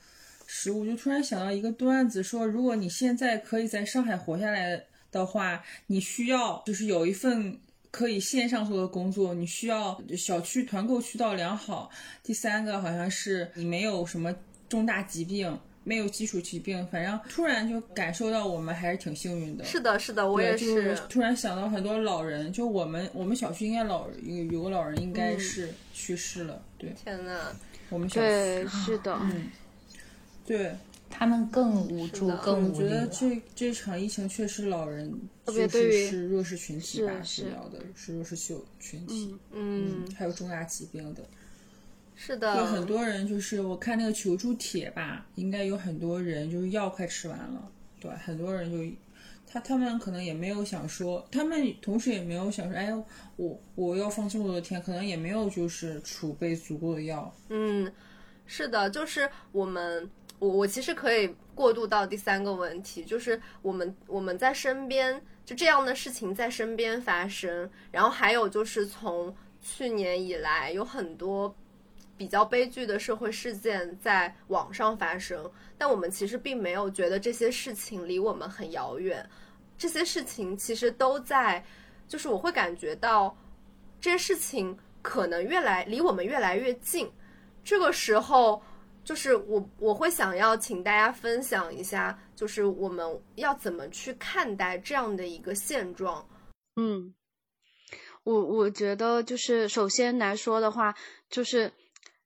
食物，就突然想到一个段子，说如果你现在可以在上海活下来的话，你需要就是有一份可以线上做的工作，你需要小区团购渠道良好，第三个好像是你没有什么重大疾病。没有基础疾病，反正突然就感受到我们还是挺幸运的。是的，是的，我也是。突然想到很多老人，就我们我们小区应该老有有个老人应该是去世了。对，天呐，我们小区对是的，嗯，对。他们更无助，更我觉得这这场疫情确实老人确实是弱势群体吧，治疗的是弱势群群体，嗯，还有重大疾病的。是的，有很多人就是我看那个求助帖吧，应该有很多人就是药快吃完了，对，很多人就他他们可能也没有想说，他们同时也没有想说，哎，我我要放这么多天，可能也没有就是储备足够的药。嗯，是的，就是我们我我其实可以过渡到第三个问题，就是我们我们在身边就这样的事情在身边发生，然后还有就是从去年以来有很多。比较悲剧的社会事件在网上发生，但我们其实并没有觉得这些事情离我们很遥远。这些事情其实都在，就是我会感觉到这些事情可能越来离我们越来越近。这个时候，就是我我会想要请大家分享一下，就是我们要怎么去看待这样的一个现状。嗯，我我觉得就是首先来说的话，就是。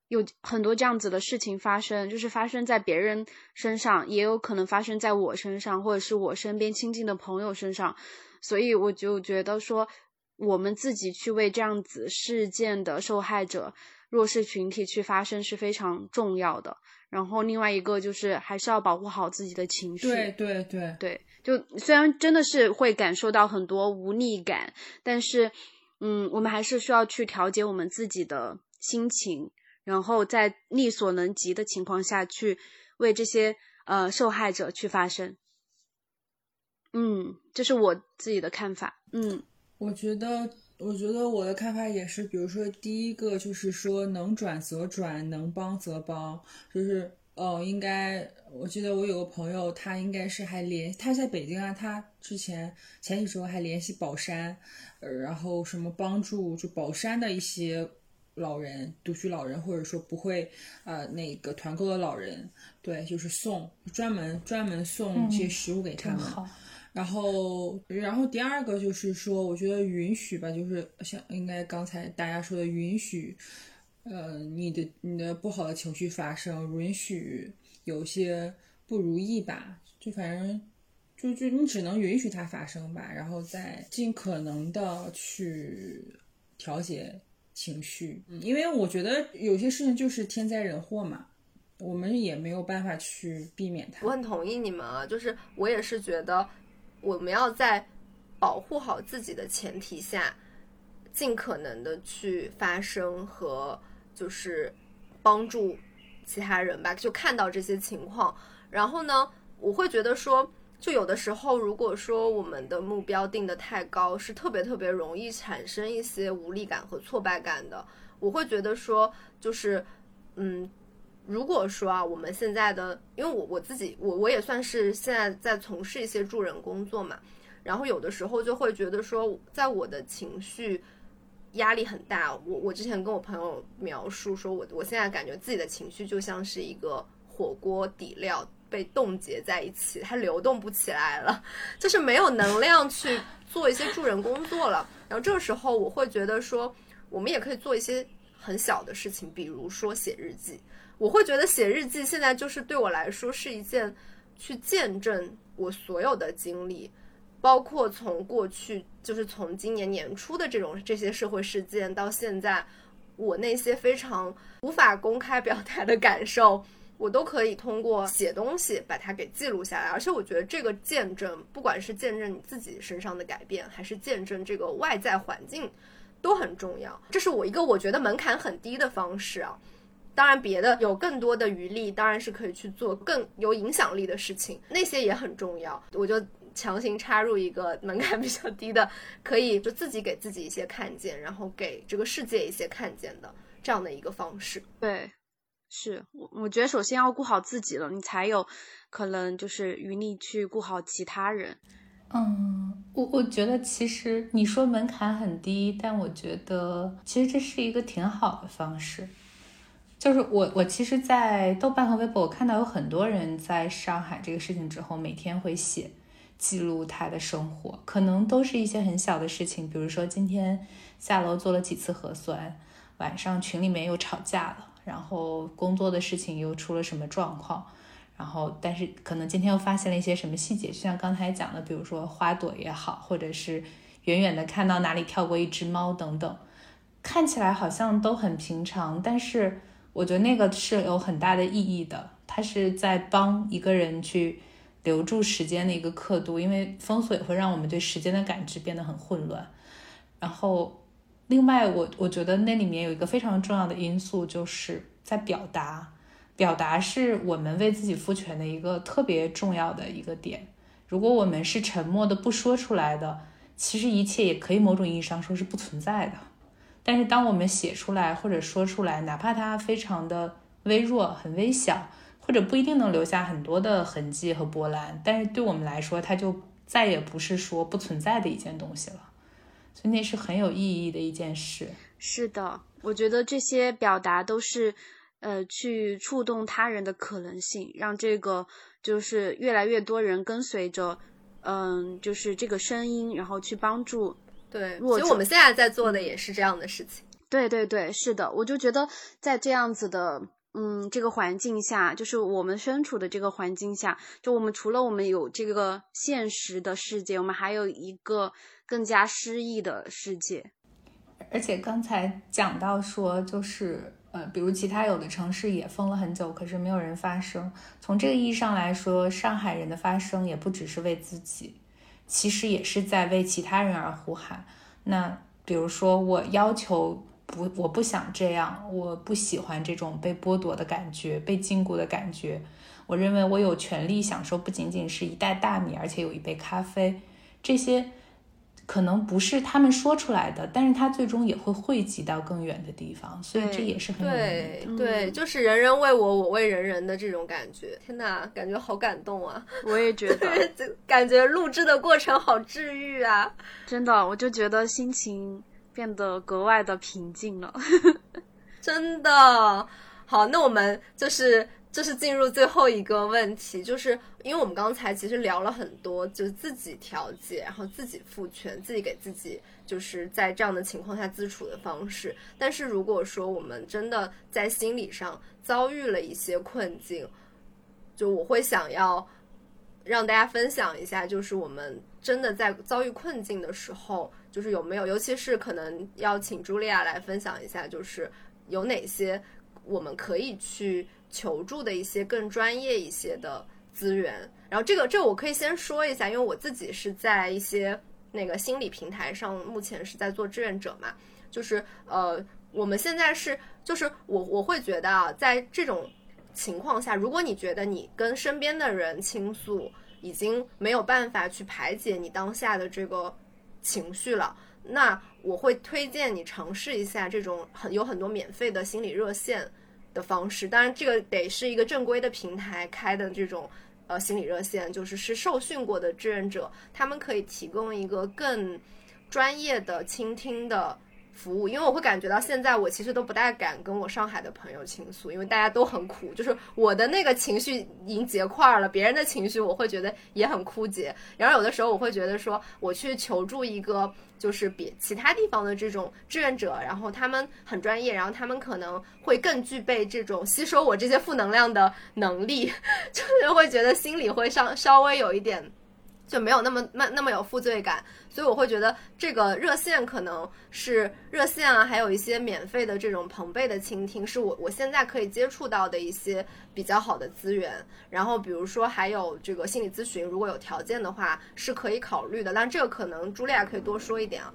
有很多这样子的事情发生，就是发生在别人身上，也有可能发生在我身上，或者是我身边亲近的朋友身上。所以我就觉得说，我们自己去为这样子事件的受害者、弱势群体去发声是非常重要的。然后另外一个就是还是要保护好自己的情绪。对对对对，就虽然真的是会感受到很多无力感，但是嗯，我们还是需要去调节我们自己的心情。然后在力所能及的情况下去为这些呃受害者去发声，嗯，这是我自己的看法。嗯，我觉得我觉得我的看法也是，比如说第一个就是说能转则转，能帮则帮，就是呃，应该我记得我有个朋友，他应该是还联他在北京啊，他之前前几周还联系宝山，呃，然后什么帮助就宝山的一些老人，独居老人，或者说不会呃那个团购的老人，对，就是送专门专门送一些食物给他们。然后，然后第二个就是说，我觉得允许吧，就是像应该刚才大家说的，允许，呃，你的你的不好的情绪发生，允许有些不如意吧，就反正就就你只能允许它发生吧，然后再尽可能的去调节情绪，因为我觉得有些事情就是天灾人祸嘛，我们也没有办法去避免它。我很同意你们啊，就是我也是觉得。我们要在保护好自己的前提下，尽可能的去发声和就是帮助其他人吧。就看到这些情况，然后呢，我会觉得说，就有的时候，如果说我们的目标定的太高，是特别特别容易产生一些无力感和挫败感的。我会觉得说，就是嗯。如果说啊，我们现在的，因为我我自己，我我也算是现在在从事一些助人工作嘛，然后有的时候就会觉得说，在我的情绪压力很大，我我之前跟我朋友描述说，我我现在感觉自己的情绪就像是一个火锅底料被冻结在一起，它流动不起来了，就是没有能量去做一些助人工作了。然后这个时候，我会觉得说，我们也可以做一些很小的事情，比如说写日记。我会觉得写日记现在就是对我来说是一件去见证我所有的经历，包括从过去就是从今年年初的这种这些社会事件到现在，我那些非常无法公开表达的感受，我都可以通过写东西把它给记录下来。而且我觉得这个见证，不管是见证你自己身上的改变，还是见证这个外在环境，都很重要。这是我一个我觉得门槛很低的方式啊。当然，别的有更多的余力，当然是可以去做更有影响力的事情，那些也很重要。我就强行插入一个门槛比较低的，可以就自己给自己一些看见，然后给这个世界一些看见的这样的一个方式。对，是我我觉得首先要顾好自己了，你才有可能就是余力去顾好其他人。嗯，我我觉得其实你说门槛很低，但我觉得其实这是一个挺好的方式。就是我，我其实，在豆瓣和微博，我看到有很多人在上海这个事情之后，每天会写记录他的生活，可能都是一些很小的事情，比如说今天下楼做了几次核酸，晚上群里面又吵架了，然后工作的事情又出了什么状况，然后但是可能今天又发现了一些什么细节，就像刚才讲的，比如说花朵也好，或者是远远的看到哪里跳过一只猫等等，看起来好像都很平常，但是。我觉得那个是有很大的意义的，它是在帮一个人去留住时间的一个刻度，因为封锁也会让我们对时间的感知变得很混乱。然后，另外，我我觉得那里面有一个非常重要的因素，就是在表达，表达是我们为自己赋权的一个特别重要的一个点。如果我们是沉默的不说出来的，其实一切也可以某种意义上说是不存在的。但是，当我们写出来或者说出来，哪怕它非常的微弱、很微小，或者不一定能留下很多的痕迹和波澜，但是对我们来说，它就再也不是说不存在的一件东西了。所以，那是很有意义的一件事。是的，我觉得这些表达都是，呃，去触动他人的可能性，让这个就是越来越多人跟随着，嗯，就是这个声音，然后去帮助。对，所以我们现在在做的也是这样的事情。对对对，是的，我就觉得在这样子的，嗯，这个环境下，就是我们身处的这个环境下，就我们除了我们有这个现实的世界，我们还有一个更加诗意的世界。而且刚才讲到说，就是呃，比如其他有的城市也封了很久，可是没有人发声。从这个意义上来说，上海人的发声也不只是为自己。其实也是在为其他人而呼喊。那比如说，我要求不，我不想这样，我不喜欢这种被剥夺的感觉，被禁锢的感觉。我认为我有权利享受不仅仅是一袋大米，而且有一杯咖啡。这些可能不是他们说出来的，但是它最终也会汇集到更远的地方，所以这也是很有对意义的。对，就是人人为我，我为人人的这种感觉。天哪，感觉好感动啊！我也觉得，感觉录制的过程好治愈啊！真的，我就觉得心情变得格外的平静了。真的好，那我们就是这是进入最后一个问题，就是因为我们刚才其实聊了很多，就是自己调节，然后自己赋权，自己给自己就是在这样的情况下自处的方式。但是如果说我们真的在心理上遭遇了一些困境，就我会想要让大家分享一下，就是我们真的在遭遇困境的时候，就是有没有，尤其是可能要请茱莉亚来分享一下，就是有哪些我们可以去求助的一些更专业一些的资源。然后这个这我可以先说一下，因为我自己是在一些那个心理平台上，目前是在做志愿者嘛，就是呃，我们现在是就是我我会觉得啊，在这种情况下，如果你觉得你跟身边的人倾诉已经没有办法去排解你当下的这个情绪了，那我会推荐你尝试一下这种很有很多免费的心理热线的方式。当然，这个得是一个正规的平台开的这种呃心理热线，就是是受训过的志愿者，他们可以提供一个更专业的倾听的。服务，因为我会感觉到现在我其实都不大敢跟我上海的朋友倾诉，因为大家都很苦，就是我的那个情绪已经结块了，别人的情绪我会觉得也很枯竭。然后有的时候我会觉得说，我去求助一个就是别其他地方的这种志愿者，然后他们很专业，然后他们可能会更具备这种吸收我这些负能量的能力，就是会觉得心里会上稍微有一点。就没有那么那那么有负罪感，所以我会觉得这个热线可能是热线啊，还有一些免费的这种朋辈的倾听，是我我现在可以接触到的一些比较好的资源。然后比如说还有这个心理咨询，如果有条件的话是可以考虑的。但这个可能茱莉亚可以多说一点啊。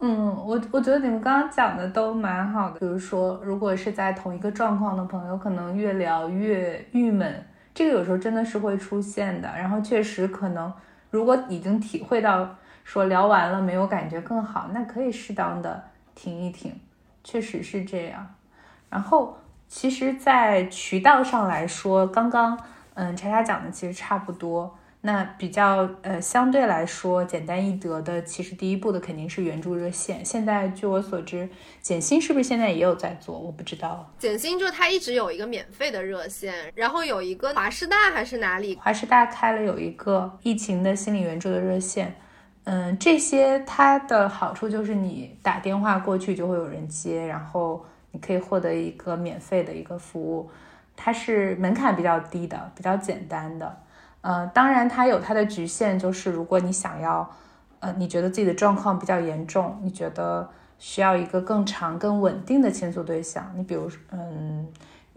嗯，我我觉得你们刚刚讲的都蛮好的。比如说，如果是在同一个状况的朋友，可能越聊越郁闷，这个有时候真的是会出现的。然后确实可能。如果已经体会到说聊完了没有感觉更好，那可以适当的停一停，确实是这样。然后其实，在渠道上来说，刚刚嗯查查讲的其实差不多。那比较呃相对来说简单易得的，其实第一步的肯定是援助热线。现在据我所知，简心是不是现在也有在做？我不知道。简心就它一直有一个免费的热线，然后有一个华师大还是哪里？华师大开了有一个疫情的心理援助的热线。嗯，这些它的好处就是你打电话过去就会有人接，然后你可以获得一个免费的一个服务，它是门槛比较低的，比较简单的。呃，当然它有它的局限，就是如果你想要，呃，你觉得自己的状况比较严重，你觉得需要一个更长、更稳定的倾诉对象，你比如，嗯，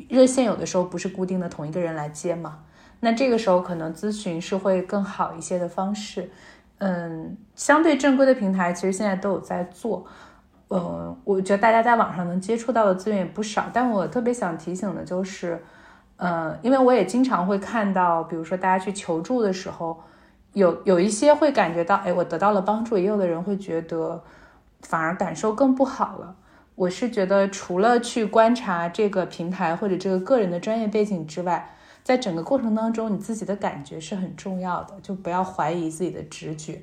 热线有的时候不是固定的同一个人来接嘛，那这个时候可能咨询是会更好一些的方式。嗯，相对正规的平台其实现在都有在做，嗯，我觉得大家在网上能接触到的资源也不少，但我特别想提醒的就是。嗯，因为我也经常会看到，比如说大家去求助的时候，有有一些会感觉到，哎，我得到了帮助；也有的人会觉得，反而感受更不好了。我是觉得，除了去观察这个平台或者这个个人的专业背景之外，在整个过程当中，你自己的感觉是很重要的，就不要怀疑自己的直觉。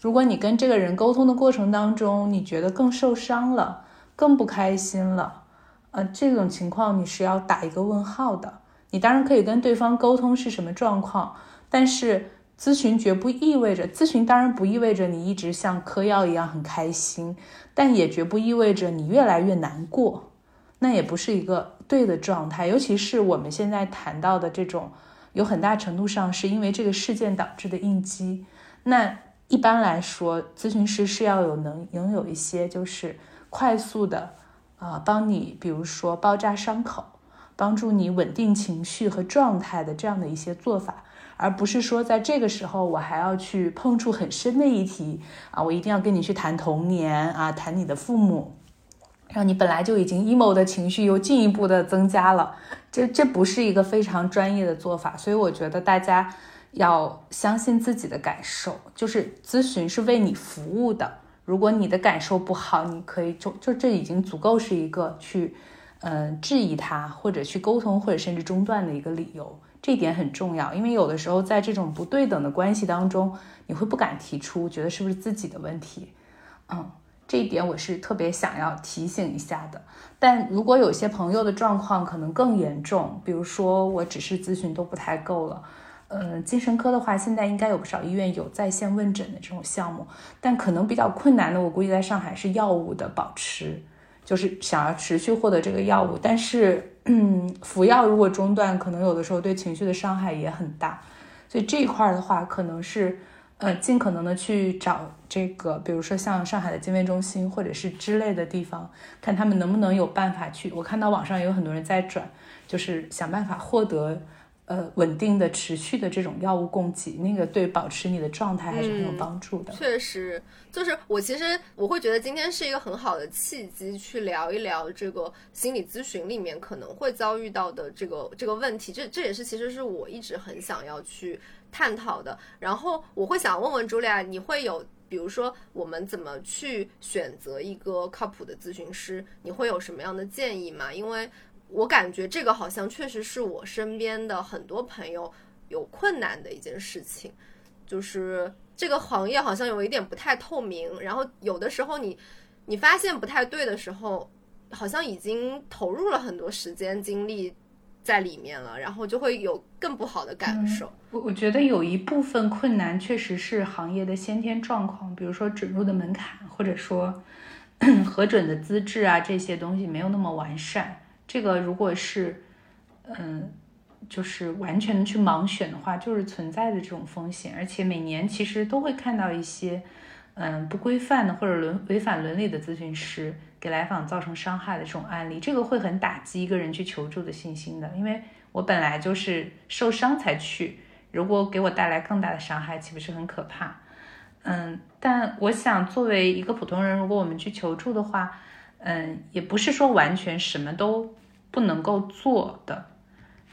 如果你跟这个人沟通的过程当中，你觉得更受伤了，更不开心了，呃，这种情况你是要打一个问号的。你当然可以跟对方沟通是什么状况，但是咨询绝不意味着咨询，当然不意味着你一直像嗑药一样很开心，但也绝不意味着你越来越难过，那也不是一个对的状态。尤其是我们现在谈到的这种，有很大程度上是因为这个事件导致的应激。那一般来说，咨询师是要有能拥有一些就是快速的啊，帮你比如说包扎伤口。帮助你稳定情绪和状态的这样的一些做法，而不是说在这个时候我还要去碰触很深的议题啊，我一定要跟你去谈童年啊，谈你的父母，让你本来就已经 emo 的情绪又进一步的增加了，这这不是一个非常专业的做法，所以我觉得大家要相信自己的感受，就是咨询是为你服务的，如果你的感受不好，你可以就就这已经足够是一个去，嗯，质疑他或者去沟通或者甚至中断的一个理由。这一点很重要，因为有的时候在这种不对等的关系当中，你会不敢提出，觉得是不是自己的问题。嗯，这一点我是特别想要提醒一下的。但如果有些朋友的状况可能更严重，比如说我只是咨询都不太够了。嗯，精神科的话，现在应该有不少医院有在线问诊的这种项目，但可能比较困难的，我估计在上海是药物的保持，就是想要持续获得这个药物，但是，嗯，服药如果中断，可能有的时候对情绪的伤害也很大，所以这一块的话，可能是，呃，尽可能的去找这个，比如说像上海的精卫中心或者是之类的地方，看他们能不能有办法去。我看到网上有很多人在转，就是想办法获得。呃，稳定的、持续的这种药物供给，那个对保持你的状态还是很有帮助的。确实，就是我其实我会觉得今天是一个很好的契机，去聊一聊这个心理咨询里面可能会遭遇到的这个这个问题。这这也是其实是我一直很想要去探讨的。然后我会想问问茱莉亚，你会有比如说我们怎么去选择一个靠谱的咨询师？你会有什么样的建议吗？因为我感觉这个好像确实是我身边的很多朋友有困难的一件事情，就是这个行业好像有一点不太透明，然后有的时候你你发现不太对的时候，好像已经投入了很多时间精力在里面了，然后就会有更不好的感受。我我觉得有一部分困难确实是行业的先天状况，比如说准入的门槛，或者说 核准的资质啊，这些东西没有那么完善。这个如果是，嗯，就是完全的去盲选的话，就是存在的这种风险。而且每年其实都会看到一些，嗯，不规范的或者伦违反伦理的咨询师给来访造成伤害的这种案例，这个会很打击一个人去求助的信心的。因为我本来就是受伤才去，如果给我带来更大的伤害，岂不是很可怕？嗯，但我想作为一个普通人，如果我们去求助的话，嗯，也不是说完全什么都不能够做的，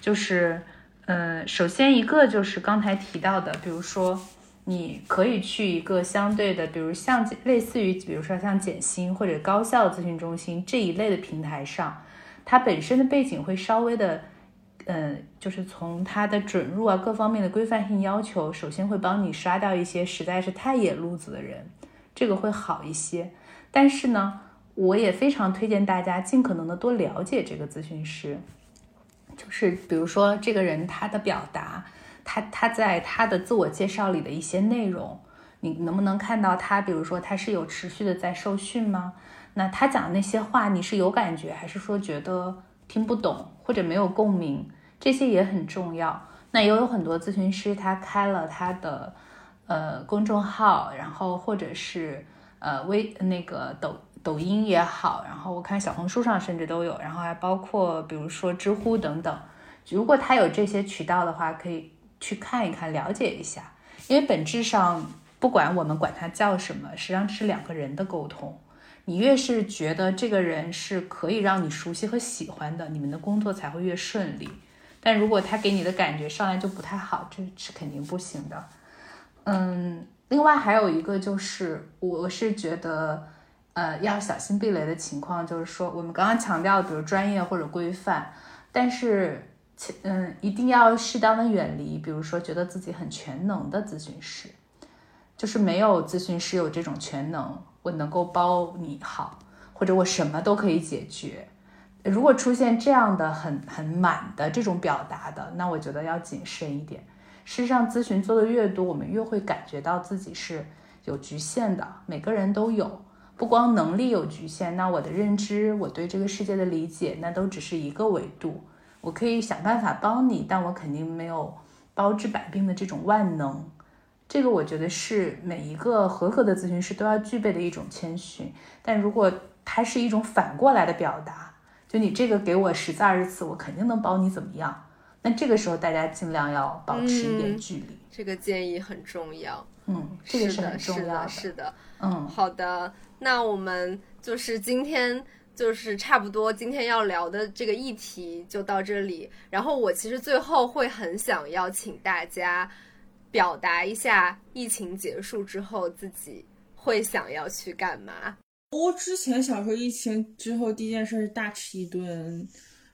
就是，嗯，首先一个就是刚才提到的，比如说你可以去一个相对的，比如像类似于，比如说像简心或者高校咨询中心这一类的平台上，它本身的背景会稍微的，嗯，就是从它的准入啊各方面的规范性要求，首先会帮你刷掉一些实在是太野路子的人，这个会好一些，但是呢。我也非常推荐大家尽可能的多了解这个咨询师，就是比如说这个人他的表达，他他在他的自我介绍里的一些内容，你能不能看到他？比如说他是有持续的在受训吗？那他讲的那些话你是有感觉，还是说觉得听不懂或者没有共鸣？这些也很重要。那也有很多咨询师他开了他的呃公众号，然后或者是呃微那个抖。抖音也好，然后我看小红书上甚至都有，然后还包括比如说知乎等等。如果他有这些渠道的话，可以去看一看，了解一下。因为本质上，不管我们管他叫什么，实际上是两个人的沟通。你越是觉得这个人是可以让你熟悉和喜欢的，你们的工作才会越顺利。但如果他给你的感觉上来就不太好，这是肯定不行的。嗯，另外还有一个就是，我是觉得。呃，要小心避雷的情况，就是说我们刚刚强调，比如专业或者规范，但是，嗯，一定要适当的远离，比如说觉得自己很全能的咨询师，就是没有咨询师有这种全能，我能够包你好，或者我什么都可以解决。如果出现这样的很很满的这种表达的，那我觉得要谨慎一点。事实上，咨询做的越多，我们越会感觉到自己是有局限的，每个人都有。不光能力有局限，那我的认知，我对这个世界的理解，那都只是一个维度。我可以想办法帮你，但我肯定没有包治百病的这种万能。这个我觉得是每一个合格的咨询师都要具备的一种谦逊。但如果它是一种反过来的表达，就你这个给我十次二十次，我肯定能帮你怎么样？那这个时候大家尽量要保持一点距离。这个建议很重要。嗯，这个是很重要的。是的，嗯，好的。那我们就是今天就是差不多今天要聊的这个议题就到这里。然后我其实最后会很想要请大家表达一下疫情结束之后自己会想要去干嘛？我之前想说，疫情之后第一件事是大吃一顿，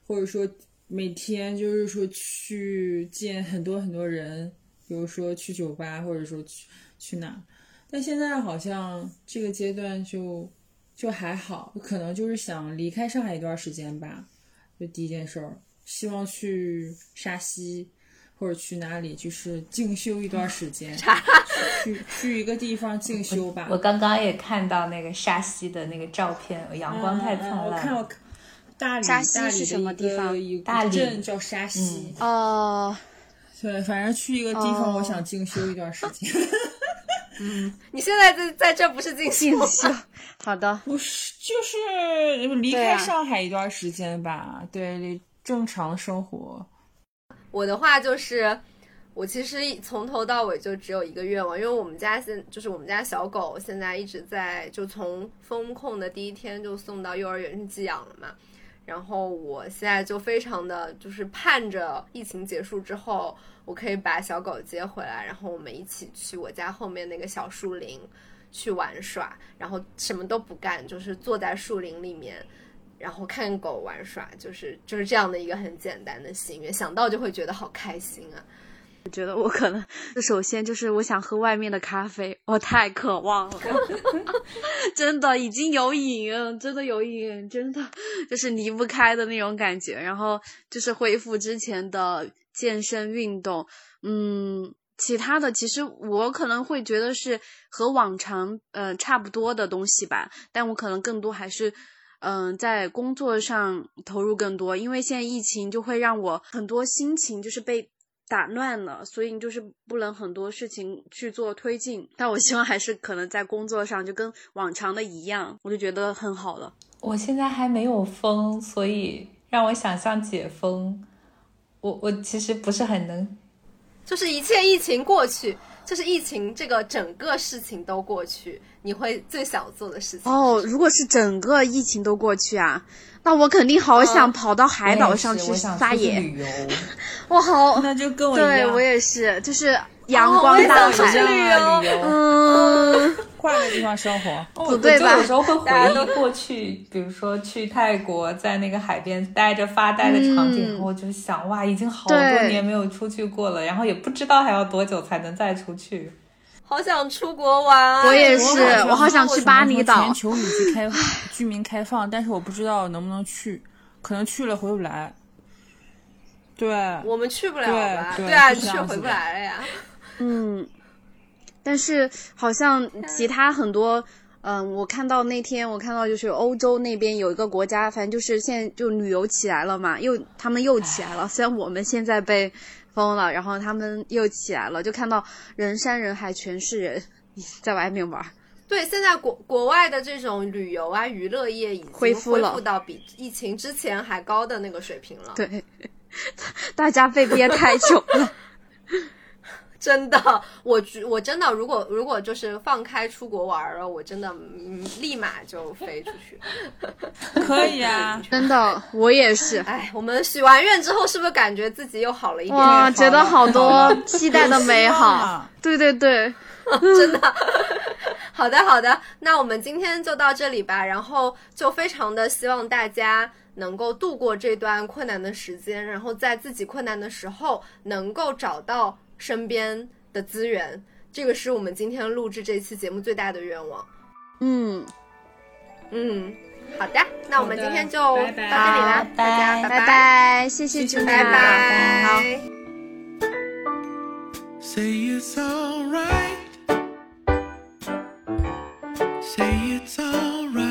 或者说每天就是说去见很多很多人，比如说去酒吧，或者说去去哪。但现在好像这个阶段就就还好，可能就是想离开上海一段时间吧。就第一件事儿，希望去沙溪或者去哪里，就是静修一段时间，去去一个地方静修吧。我刚刚也看到那个沙溪的那个照片，阳光太灿烂。我看我大理沙溪是什么地方？大理镇叫沙溪。哦，对，反正去一个地方，我想静修一段时间。嗯，你现在在在这不是进修？好的，不是，就是离开上海一段时间吧。对，正常生活。我的话就是，我其实从头到尾就只有一个愿望，因为我们家现就是我们家小狗现在一直在，就从封控的第一天就送到幼儿园去寄养了嘛。然后我现在就非常的就是盼着疫情结束之后，我可以把小狗接回来，然后我们一起去我家后面那个小树林去玩耍，然后什么都不干，就是坐在树林里面，然后看狗玩耍，就是就是这样的一个很简单的心愿，想到就会觉得好开心啊。我觉得我可能，首先就是我想喝外面的咖啡，我太渴望了，真的已经有瘾，真的有瘾，真的 就是离不开的那种感觉。然后就是恢复之前的健身运动，嗯，其他的其实我可能会觉得是和往常呃差不多的东西吧，但我可能更多还是嗯在工作上投入更多，因为现在疫情就会让我很多心情就是被。打乱了，所以你就是不能很多事情去做推进。但我希望还是可能在工作上就跟往常的一样，我就觉得很好了。我现在还没有封，所以让我想象解封，我我其实不是很能，就是一切疫情过去，就是疫情这个整个事情都过去，你会最想做的事情哦。如果是整个疫情都过去啊。那我肯定好想跑到海岛上去撒野，我好，那就跟我一样，对我也是，就是阳光大海。旅游，嗯，换个地方生活，不对吧？有时候会回忆过去，比如说去泰国，在那个海边待着发呆的场景，我就想，哇，已经好多年没有出去过了，然后也不知道还要多久才能再出去。好想出国玩啊，我也是，我好想去巴厘岛。全球旅居开 居民开放，但是我不知道能不能去，可能去了回不来。对，我们去不了吧？对啊，去回不来了呀。嗯，但是好像其他很多，嗯，我看到那天我看到就是欧洲那边有一个国家，反正就是现在就旅游起来了嘛，又他们又起来了。虽然我们现在被。封了，然后他们又起来了，就看到人山人海，全是人 在外面玩。对，现在国国外的这种旅游啊，娱乐业已经恢复到比疫情之前还高的那个水平了。对，大家被憋太久了。真的，我我真的，如果如果就是放开出国玩了，我真的立马就飞出去。可以啊，真的，我也是。哎，我们许完愿之后，是不是感觉自己又好了一点？哇，觉得好多期待的美好。对对对，真的。好的好的，那我们今天就到这里吧。然后就非常的希望大家能够度过这段困难的时间，然后在自己困难的时候能够找到。身边的资源这个是我们今天录制这期节目最大的愿望。嗯。嗯好的那我们今天就到这里啦大家拜拜。谢谢拜拜。say it's alright. Say it's alright.